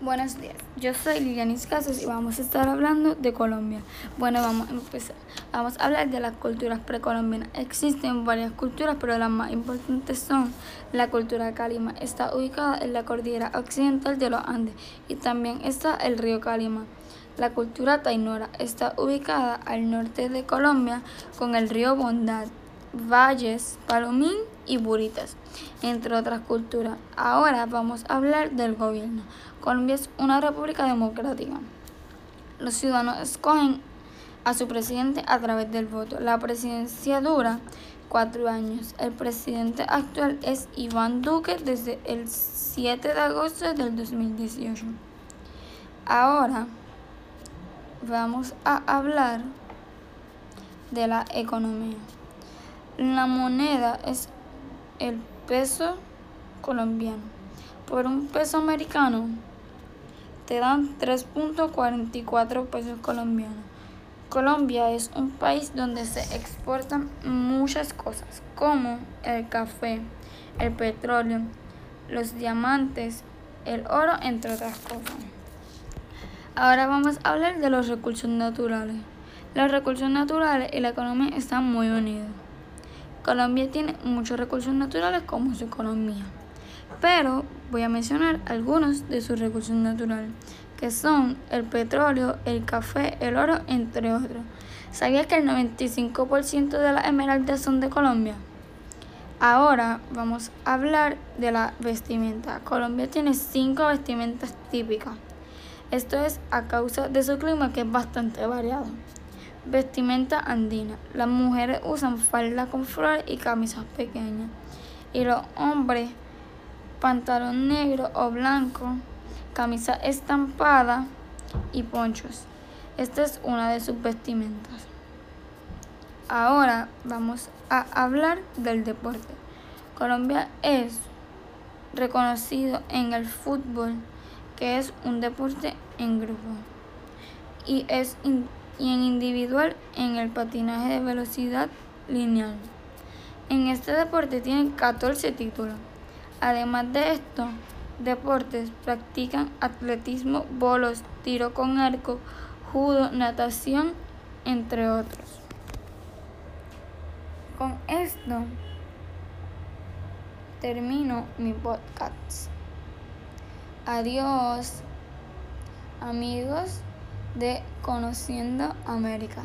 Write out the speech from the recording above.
Buenos días, yo soy Lilianis Casas y vamos a estar hablando de Colombia. Bueno, vamos a empezar. Vamos a hablar de las culturas precolombianas. Existen varias culturas, pero las más importantes son la cultura Calima. Está ubicada en la cordillera occidental de los Andes y también está el río Calima. La cultura Tainora está ubicada al norte de Colombia con el río Bondad, Valles, Palomín y Buritas, entre otras culturas. Ahora vamos a hablar del gobierno. Colombia es una república democrática. Los ciudadanos escogen a su presidente a través del voto. La presidencia dura cuatro años. El presidente actual es Iván Duque desde el 7 de agosto del 2018. Ahora vamos a hablar de la economía. La moneda es el peso colombiano. Por un peso americano te dan 3.44 pesos colombianos. Colombia es un país donde se exportan muchas cosas, como el café, el petróleo, los diamantes, el oro, entre otras cosas. Ahora vamos a hablar de los recursos naturales. Los recursos naturales y la economía están muy unidos. Colombia tiene muchos recursos naturales como su economía, pero voy a mencionar algunos de sus recursos naturales, que son el petróleo, el café, el oro, entre otros. ¿Sabías que el 95% de las esmeraldas son de Colombia? Ahora vamos a hablar de la vestimenta. Colombia tiene cinco vestimentas típicas. Esto es a causa de su clima que es bastante variado. Vestimenta andina. Las mujeres usan falda con flores y camisas pequeñas. Y los hombres pantalón negro o blanco, camisa estampada y ponchos. Esta es una de sus vestimentas. Ahora vamos a hablar del deporte. Colombia es reconocido en el fútbol, que es un deporte en grupo. Y es y en individual en el patinaje de velocidad lineal. En este deporte tienen 14 títulos. Además de estos deportes, practican atletismo, bolos, tiro con arco, judo, natación, entre otros. Con esto termino mi podcast. Adiós, amigos de Conociendo América.